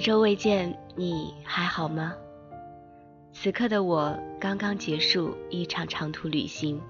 一周未见，你还好吗？此刻的我刚刚结束一场长途旅行，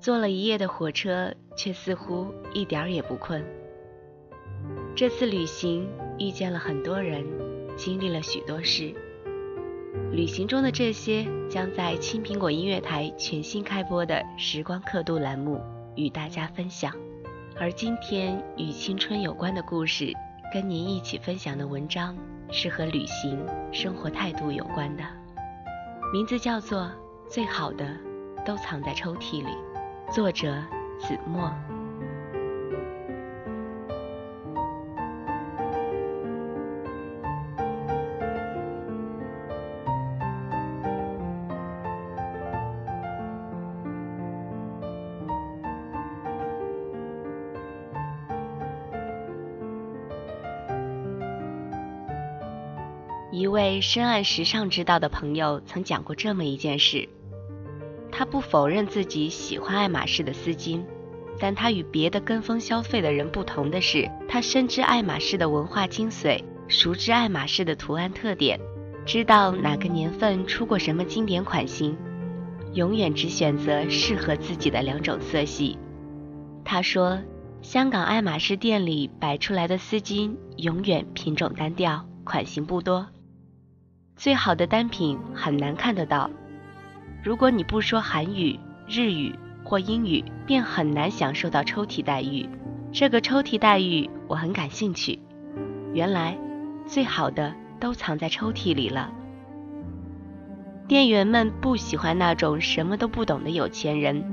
坐了一夜的火车，却似乎一点儿也不困。这次旅行遇见了很多人，经历了许多事。旅行中的这些，将在青苹果音乐台全新开播的“时光刻度”栏目与大家分享。而今天与青春有关的故事。跟您一起分享的文章是和旅行、生活态度有关的，名字叫做《最好的都藏在抽屉里》，作者子墨。一位深谙时尚之道的朋友曾讲过这么一件事：他不否认自己喜欢爱马仕的丝巾，但他与别的跟风消费的人不同的是，他深知爱马仕的文化精髓，熟知爱马仕的图案特点，知道哪个年份出过什么经典款型，永远只选择适合自己的两种色系。他说，香港爱马仕店里摆出来的丝巾永远品种单调，款型不多。最好的单品很难看得到。如果你不说韩语、日语或英语，便很难享受到抽屉待遇。这个抽屉待遇我很感兴趣。原来，最好的都藏在抽屉里了。店员们不喜欢那种什么都不懂的有钱人，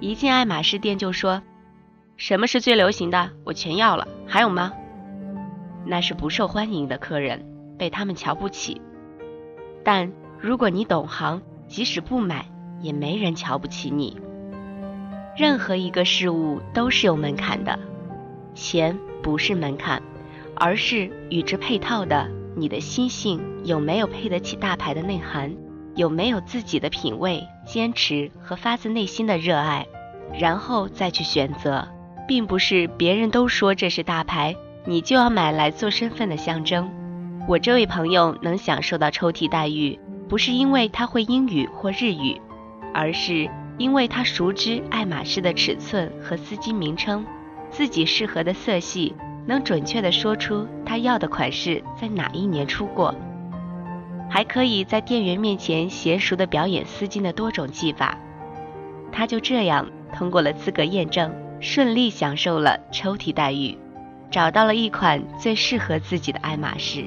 一进爱马仕店就说：“什么是最流行的？我全要了，还有吗？”那是不受欢迎的客人，被他们瞧不起。但如果你懂行，即使不买，也没人瞧不起你。任何一个事物都是有门槛的，钱不是门槛，而是与之配套的你的心性有没有配得起大牌的内涵，有没有自己的品味、坚持和发自内心的热爱，然后再去选择，并不是别人都说这是大牌，你就要买来做身份的象征。我这位朋友能享受到抽屉待遇，不是因为他会英语或日语，而是因为他熟知爱马仕的尺寸和丝巾名称，自己适合的色系，能准确地说出他要的款式在哪一年出过，还可以在店员面前娴熟地表演丝巾的多种技法。他就这样通过了资格验证，顺利享受了抽屉待遇，找到了一款最适合自己的爱马仕。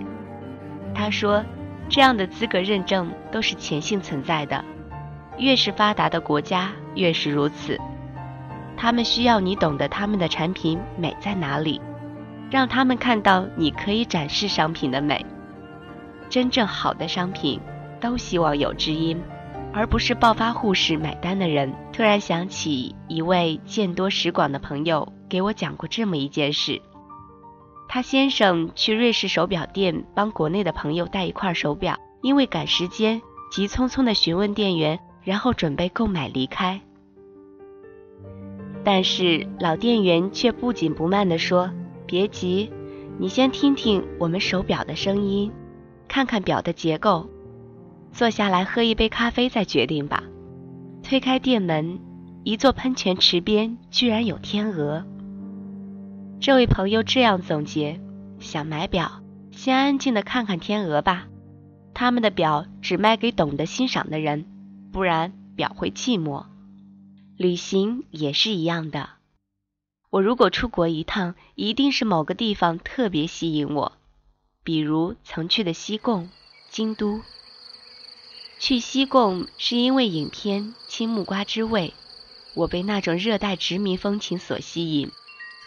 他说：“这样的资格认证都是潜性存在的，越是发达的国家越是如此。他们需要你懂得他们的产品美在哪里，让他们看到你可以展示商品的美。真正好的商品都希望有知音，而不是暴发户式买单的人。”突然想起一位见多识广的朋友给我讲过这么一件事。他先生去瑞士手表店帮国内的朋友带一块手表，因为赶时间，急匆匆地询问店员，然后准备购买离开。但是老店员却不紧不慢地说：“别急，你先听听我们手表的声音，看看表的结构，坐下来喝一杯咖啡再决定吧。”推开店门，一座喷泉池边居然有天鹅。这位朋友这样总结：想买表，先安静的看看天鹅吧。他们的表只卖给懂得欣赏的人，不然表会寂寞。旅行也是一样的。我如果出国一趟，一定是某个地方特别吸引我，比如曾去的西贡、京都。去西贡是因为影片《青木瓜之味》，我被那种热带殖民风情所吸引。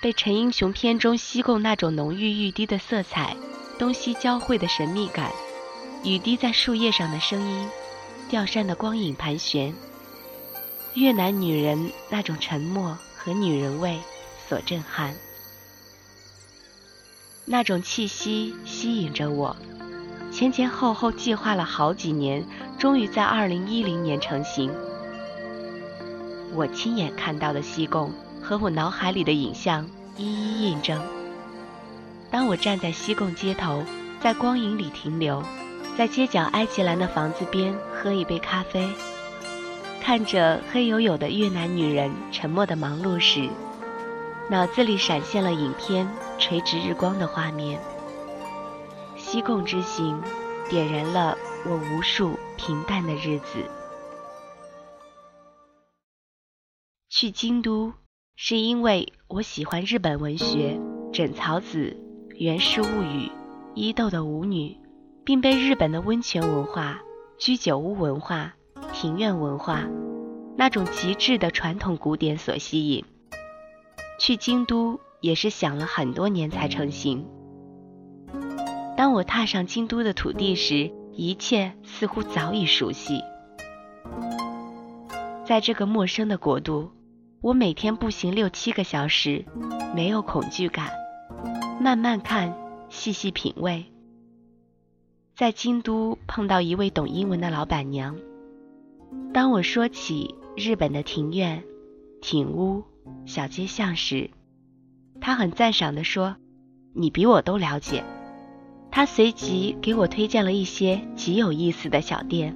被陈英雄片中西贡那种浓郁欲滴的色彩、东西交汇的神秘感、雨滴在树叶上的声音、吊扇的光影盘旋、越南女人那种沉默和女人味所震撼。那种气息吸引着我，前前后后计划了好几年，终于在二零一零年成型。我亲眼看到的西贡。和我脑海里的影像一一印证。当我站在西贡街头，在光影里停留，在街角埃及蓝的房子边喝一杯咖啡，看着黑黝黝的越南女人沉默的忙碌时，脑子里闪现了影片《垂直日光》的画面。西贡之行，点燃了我无数平淡的日子。去京都。是因为我喜欢日本文学，枕草子、源氏物语、伊豆的舞女，并被日本的温泉文化、居酒屋文化、庭院文化那种极致的传统古典所吸引。去京都也是想了很多年才成行。当我踏上京都的土地时，一切似乎早已熟悉。在这个陌生的国度。我每天步行六七个小时，没有恐惧感，慢慢看，细细品味。在京都碰到一位懂英文的老板娘，当我说起日本的庭院、庭屋、小街巷时，她很赞赏地说：“你比我都了解。”她随即给我推荐了一些极有意思的小店。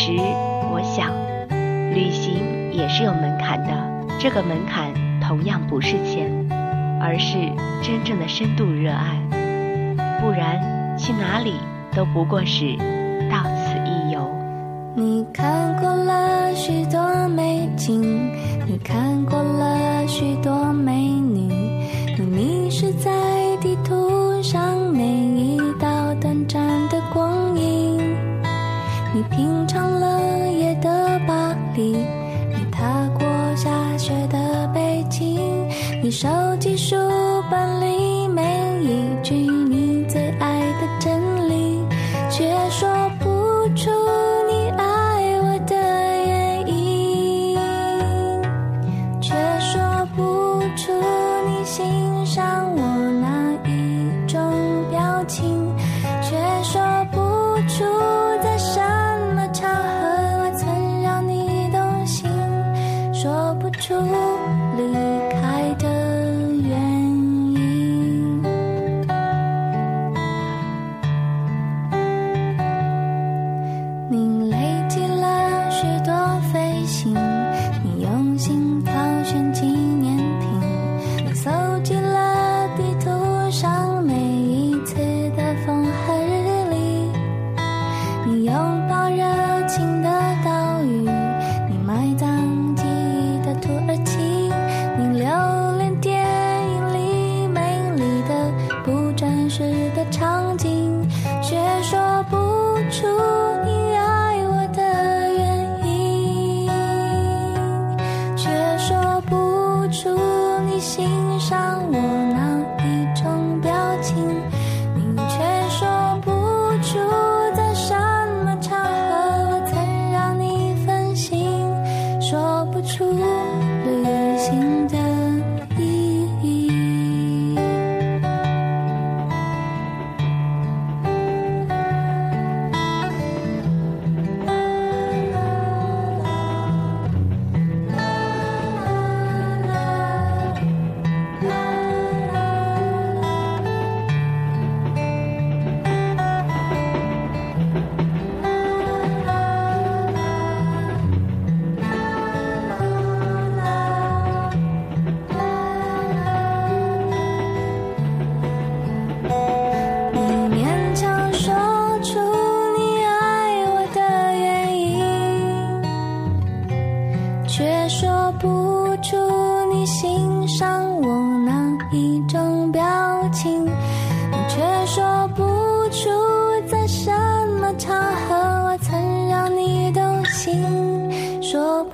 时我想，旅行也是有门槛的。这个门槛同样不是钱，而是真正的深度热爱。不然，去哪里都不过是品尝了夜的巴黎，你踏过下雪的北京，你收集书本里每一句你最爱的真理，却说不出你爱我的原因，却说不出你欣赏我的场景，